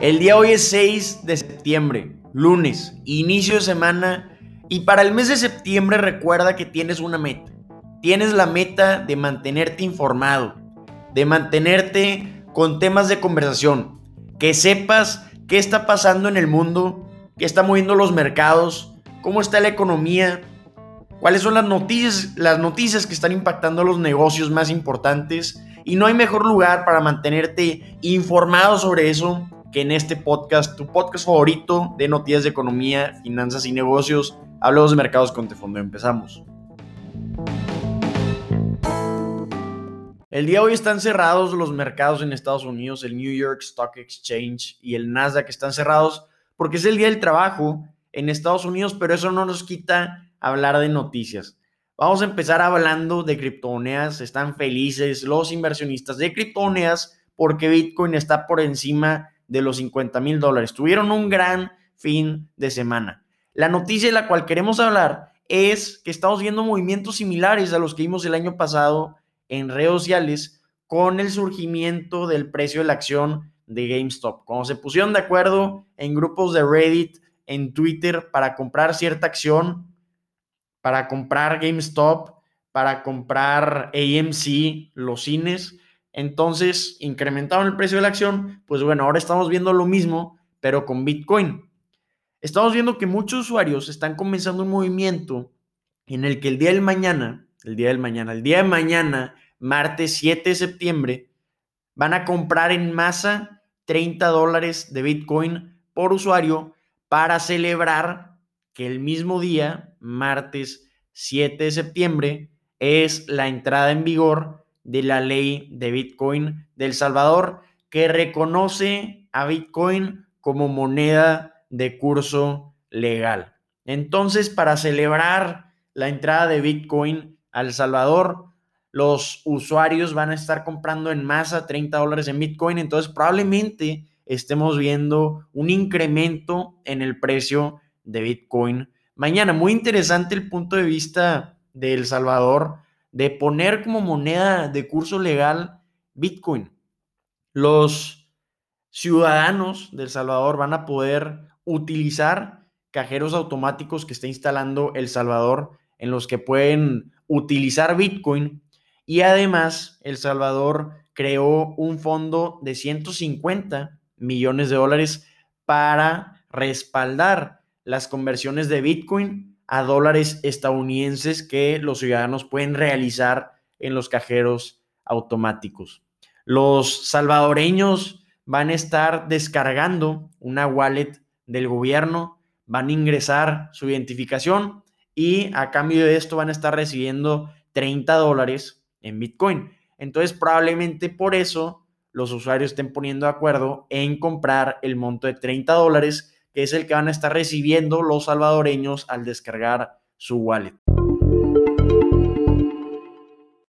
El día hoy es 6 de septiembre, lunes, inicio de semana. Y para el mes de septiembre recuerda que tienes una meta. Tienes la meta de mantenerte informado, de mantenerte con temas de conversación, que sepas qué está pasando en el mundo, qué está moviendo los mercados, cómo está la economía, cuáles son las noticias, las noticias que están impactando los negocios más importantes. Y no hay mejor lugar para mantenerte informado sobre eso que en este podcast, tu podcast favorito de noticias de economía, finanzas y negocios. Hablamos de mercados con Tefondo. Empezamos. El día de hoy están cerrados los mercados en Estados Unidos, el New York Stock Exchange y el Nasdaq están cerrados porque es el día del trabajo en Estados Unidos, pero eso no nos quita hablar de noticias. Vamos a empezar hablando de criptomonedas. Están felices los inversionistas de criptomonedas porque Bitcoin está por encima de los 50 mil dólares. Tuvieron un gran fin de semana. La noticia de la cual queremos hablar es que estamos viendo movimientos similares a los que vimos el año pasado en redes sociales con el surgimiento del precio de la acción de GameStop. Cuando se pusieron de acuerdo en grupos de Reddit, en Twitter, para comprar cierta acción, para comprar GameStop, para comprar AMC, los cines, entonces incrementaron el precio de la acción, pues bueno, ahora estamos viendo lo mismo, pero con Bitcoin. Estamos viendo que muchos usuarios están comenzando un movimiento en el que el día del mañana, el día del mañana, el día de mañana, martes 7 de septiembre, van a comprar en masa 30 dólares de Bitcoin por usuario para celebrar que el mismo día, martes 7 de septiembre, es la entrada en vigor de la ley de Bitcoin del Salvador que reconoce a Bitcoin como moneda de curso legal. Entonces, para celebrar la entrada de Bitcoin al Salvador, los usuarios van a estar comprando en masa 30 dólares en Bitcoin, entonces probablemente estemos viendo un incremento en el precio de Bitcoin mañana. Muy interesante el punto de vista de El Salvador de poner como moneda de curso legal Bitcoin. Los ciudadanos de El Salvador van a poder utilizar cajeros automáticos que está instalando El Salvador en los que pueden utilizar Bitcoin y además El Salvador creó un fondo de 150 millones de dólares para respaldar las conversiones de Bitcoin a dólares estadounidenses que los ciudadanos pueden realizar en los cajeros automáticos. Los salvadoreños van a estar descargando una wallet del gobierno, van a ingresar su identificación y a cambio de esto van a estar recibiendo 30 dólares en Bitcoin. Entonces probablemente por eso los usuarios estén poniendo de acuerdo en comprar el monto de 30 dólares que es el que van a estar recibiendo los salvadoreños al descargar su wallet.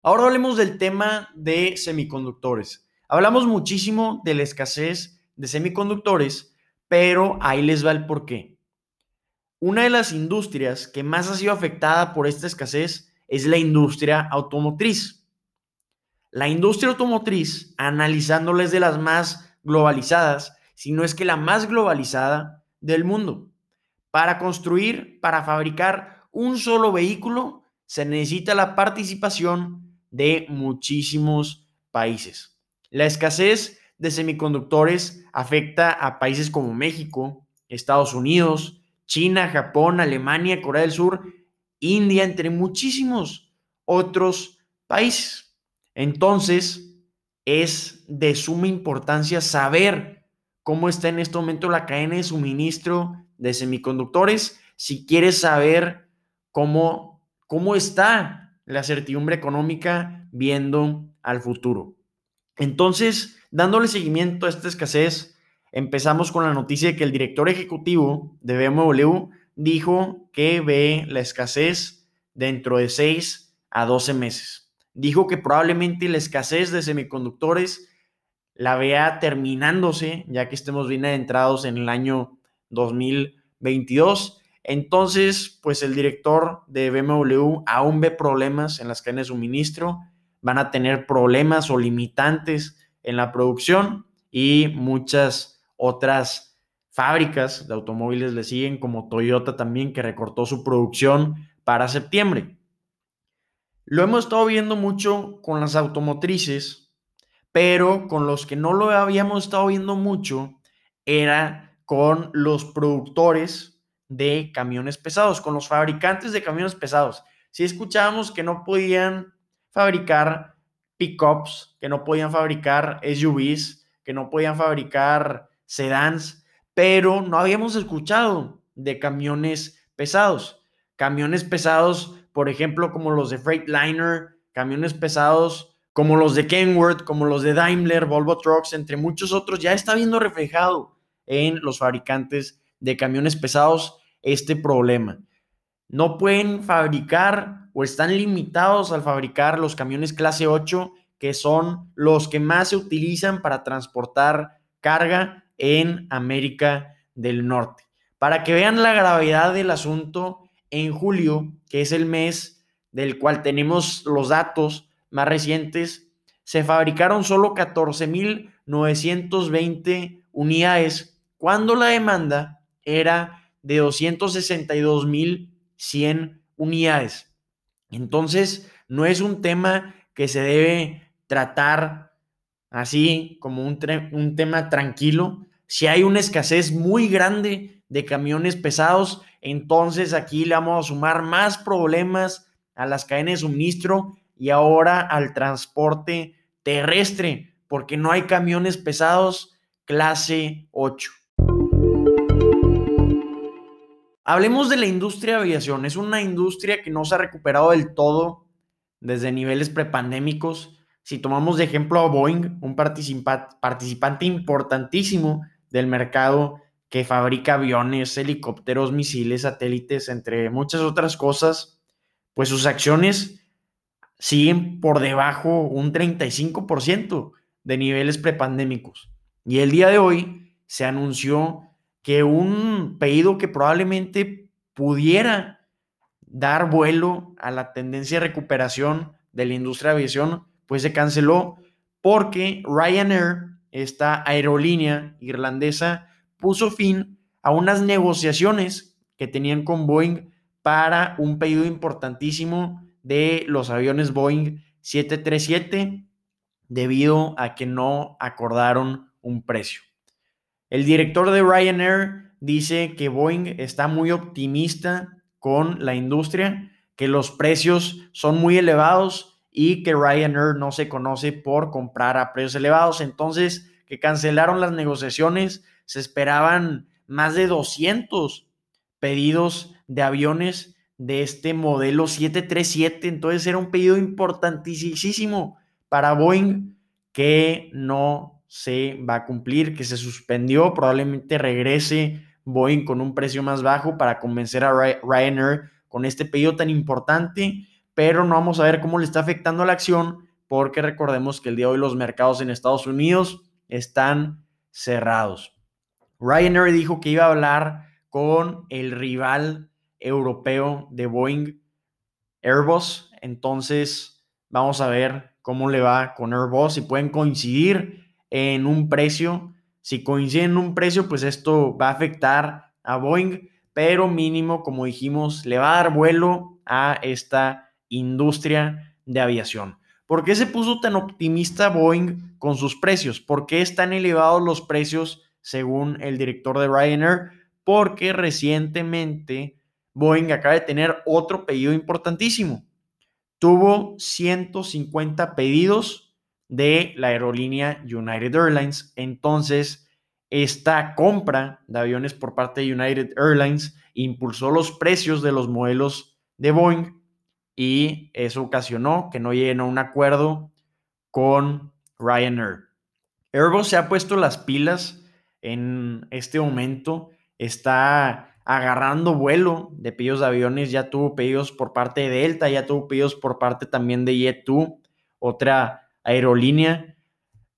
Ahora hablemos del tema de semiconductores. Hablamos muchísimo de la escasez de semiconductores, pero ahí les va el porqué. Una de las industrias que más ha sido afectada por esta escasez es la industria automotriz. La industria automotriz, analizándoles de las más globalizadas, si no es que la más globalizada, del mundo. Para construir, para fabricar un solo vehículo, se necesita la participación de muchísimos países. La escasez de semiconductores afecta a países como México, Estados Unidos, China, Japón, Alemania, Corea del Sur, India, entre muchísimos otros países. Entonces, es de suma importancia saber cómo está en este momento la cadena de suministro de semiconductores, si quieres saber cómo, cómo está la certidumbre económica viendo al futuro. Entonces, dándole seguimiento a esta escasez, empezamos con la noticia de que el director ejecutivo de BMW dijo que ve la escasez dentro de 6 a 12 meses. Dijo que probablemente la escasez de semiconductores la vea terminándose, ya que estemos bien adentrados en el año 2022. Entonces, pues el director de BMW aún ve problemas en las cadenas de suministro, van a tener problemas o limitantes en la producción y muchas otras fábricas de automóviles le siguen, como Toyota también, que recortó su producción para septiembre. Lo hemos estado viendo mucho con las automotrices, pero con los que no lo habíamos estado viendo mucho era con los productores de camiones pesados, con los fabricantes de camiones pesados. Si escuchábamos que no podían fabricar pickups, que no podían fabricar SUVs, que no podían fabricar sedans, pero no habíamos escuchado de camiones pesados. Camiones pesados, por ejemplo, como los de Freightliner, camiones pesados como los de Kenworth, como los de Daimler, Volvo Trucks, entre muchos otros, ya está viendo reflejado en los fabricantes de camiones pesados este problema. No pueden fabricar o están limitados al fabricar los camiones clase 8, que son los que más se utilizan para transportar carga en América del Norte. Para que vean la gravedad del asunto, en julio, que es el mes del cual tenemos los datos más recientes, se fabricaron solo 14.920 unidades, cuando la demanda era de 262.100 unidades. Entonces, no es un tema que se debe tratar así como un, un tema tranquilo. Si hay una escasez muy grande de camiones pesados, entonces aquí le vamos a sumar más problemas a las cadenas de suministro y ahora al transporte terrestre, porque no hay camiones pesados clase 8. Hablemos de la industria de aviación. Es una industria que no se ha recuperado del todo desde niveles prepandémicos. Si tomamos de ejemplo a Boeing, un participante importantísimo del mercado que fabrica aviones, helicópteros, misiles, satélites, entre muchas otras cosas, pues sus acciones siguen por debajo un 35% de niveles prepandémicos. Y el día de hoy se anunció que un pedido que probablemente pudiera dar vuelo a la tendencia de recuperación de la industria de aviación, pues se canceló porque Ryanair, esta aerolínea irlandesa, puso fin a unas negociaciones que tenían con Boeing para un pedido importantísimo de los aviones Boeing 737 debido a que no acordaron un precio. El director de Ryanair dice que Boeing está muy optimista con la industria, que los precios son muy elevados y que Ryanair no se conoce por comprar a precios elevados. Entonces, que cancelaron las negociaciones, se esperaban más de 200 pedidos de aviones de este modelo 737. Entonces era un pedido importantísimo para Boeing que no se va a cumplir, que se suspendió, probablemente regrese Boeing con un precio más bajo para convencer a Ryanair con este pedido tan importante, pero no vamos a ver cómo le está afectando a la acción, porque recordemos que el día de hoy los mercados en Estados Unidos están cerrados. Ryanair dijo que iba a hablar con el rival europeo de Boeing, Airbus, entonces vamos a ver cómo le va con Airbus, si pueden coincidir en un precio. Si coinciden en un precio, pues esto va a afectar a Boeing, pero mínimo, como dijimos, le va a dar vuelo a esta industria de aviación. ¿Por qué se puso tan optimista Boeing con sus precios? ¿Por qué están elevados los precios según el director de Ryanair? Porque recientemente Boeing acaba de tener otro pedido importantísimo. Tuvo 150 pedidos de la aerolínea United Airlines. Entonces, esta compra de aviones por parte de United Airlines impulsó los precios de los modelos de Boeing y eso ocasionó que no lleguen a un acuerdo con Ryanair. Airbus se ha puesto las pilas en este momento, está agarrando vuelo de pedidos de aviones, ya tuvo pedidos por parte de Delta, ya tuvo pedidos por parte también de Jet2, otra aerolínea.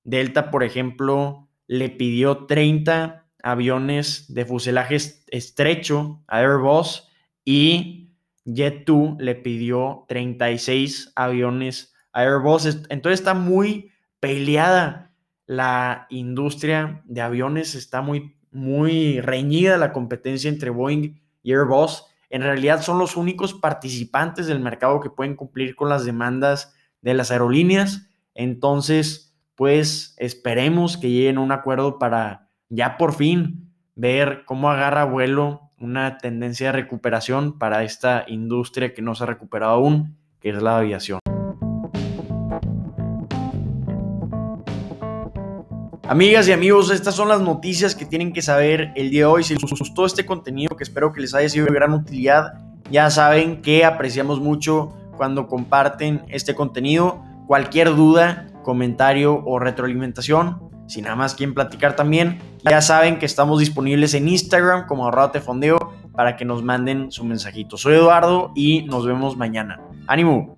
Delta, por ejemplo, le pidió 30 aviones de fuselaje estrecho a Airbus y Jet2 le pidió 36 aviones a Airbus. Entonces está muy peleada la industria de aviones está muy, muy reñida la competencia entre Boeing y Airbus. En realidad son los únicos participantes del mercado que pueden cumplir con las demandas de las aerolíneas. Entonces, pues esperemos que lleguen a un acuerdo para ya por fin ver cómo agarra vuelo una tendencia de recuperación para esta industria que no se ha recuperado aún, que es la aviación. Amigas y amigos, estas son las noticias que tienen que saber el día de hoy. Si les gustó este contenido, que espero que les haya sido de gran utilidad, ya saben que apreciamos mucho cuando comparten este contenido. Cualquier duda, comentario o retroalimentación, si nada más quieren platicar también, ya saben que estamos disponibles en Instagram como Ahorrate Fondeo para que nos manden su mensajito. Soy Eduardo y nos vemos mañana. ¡Ánimo!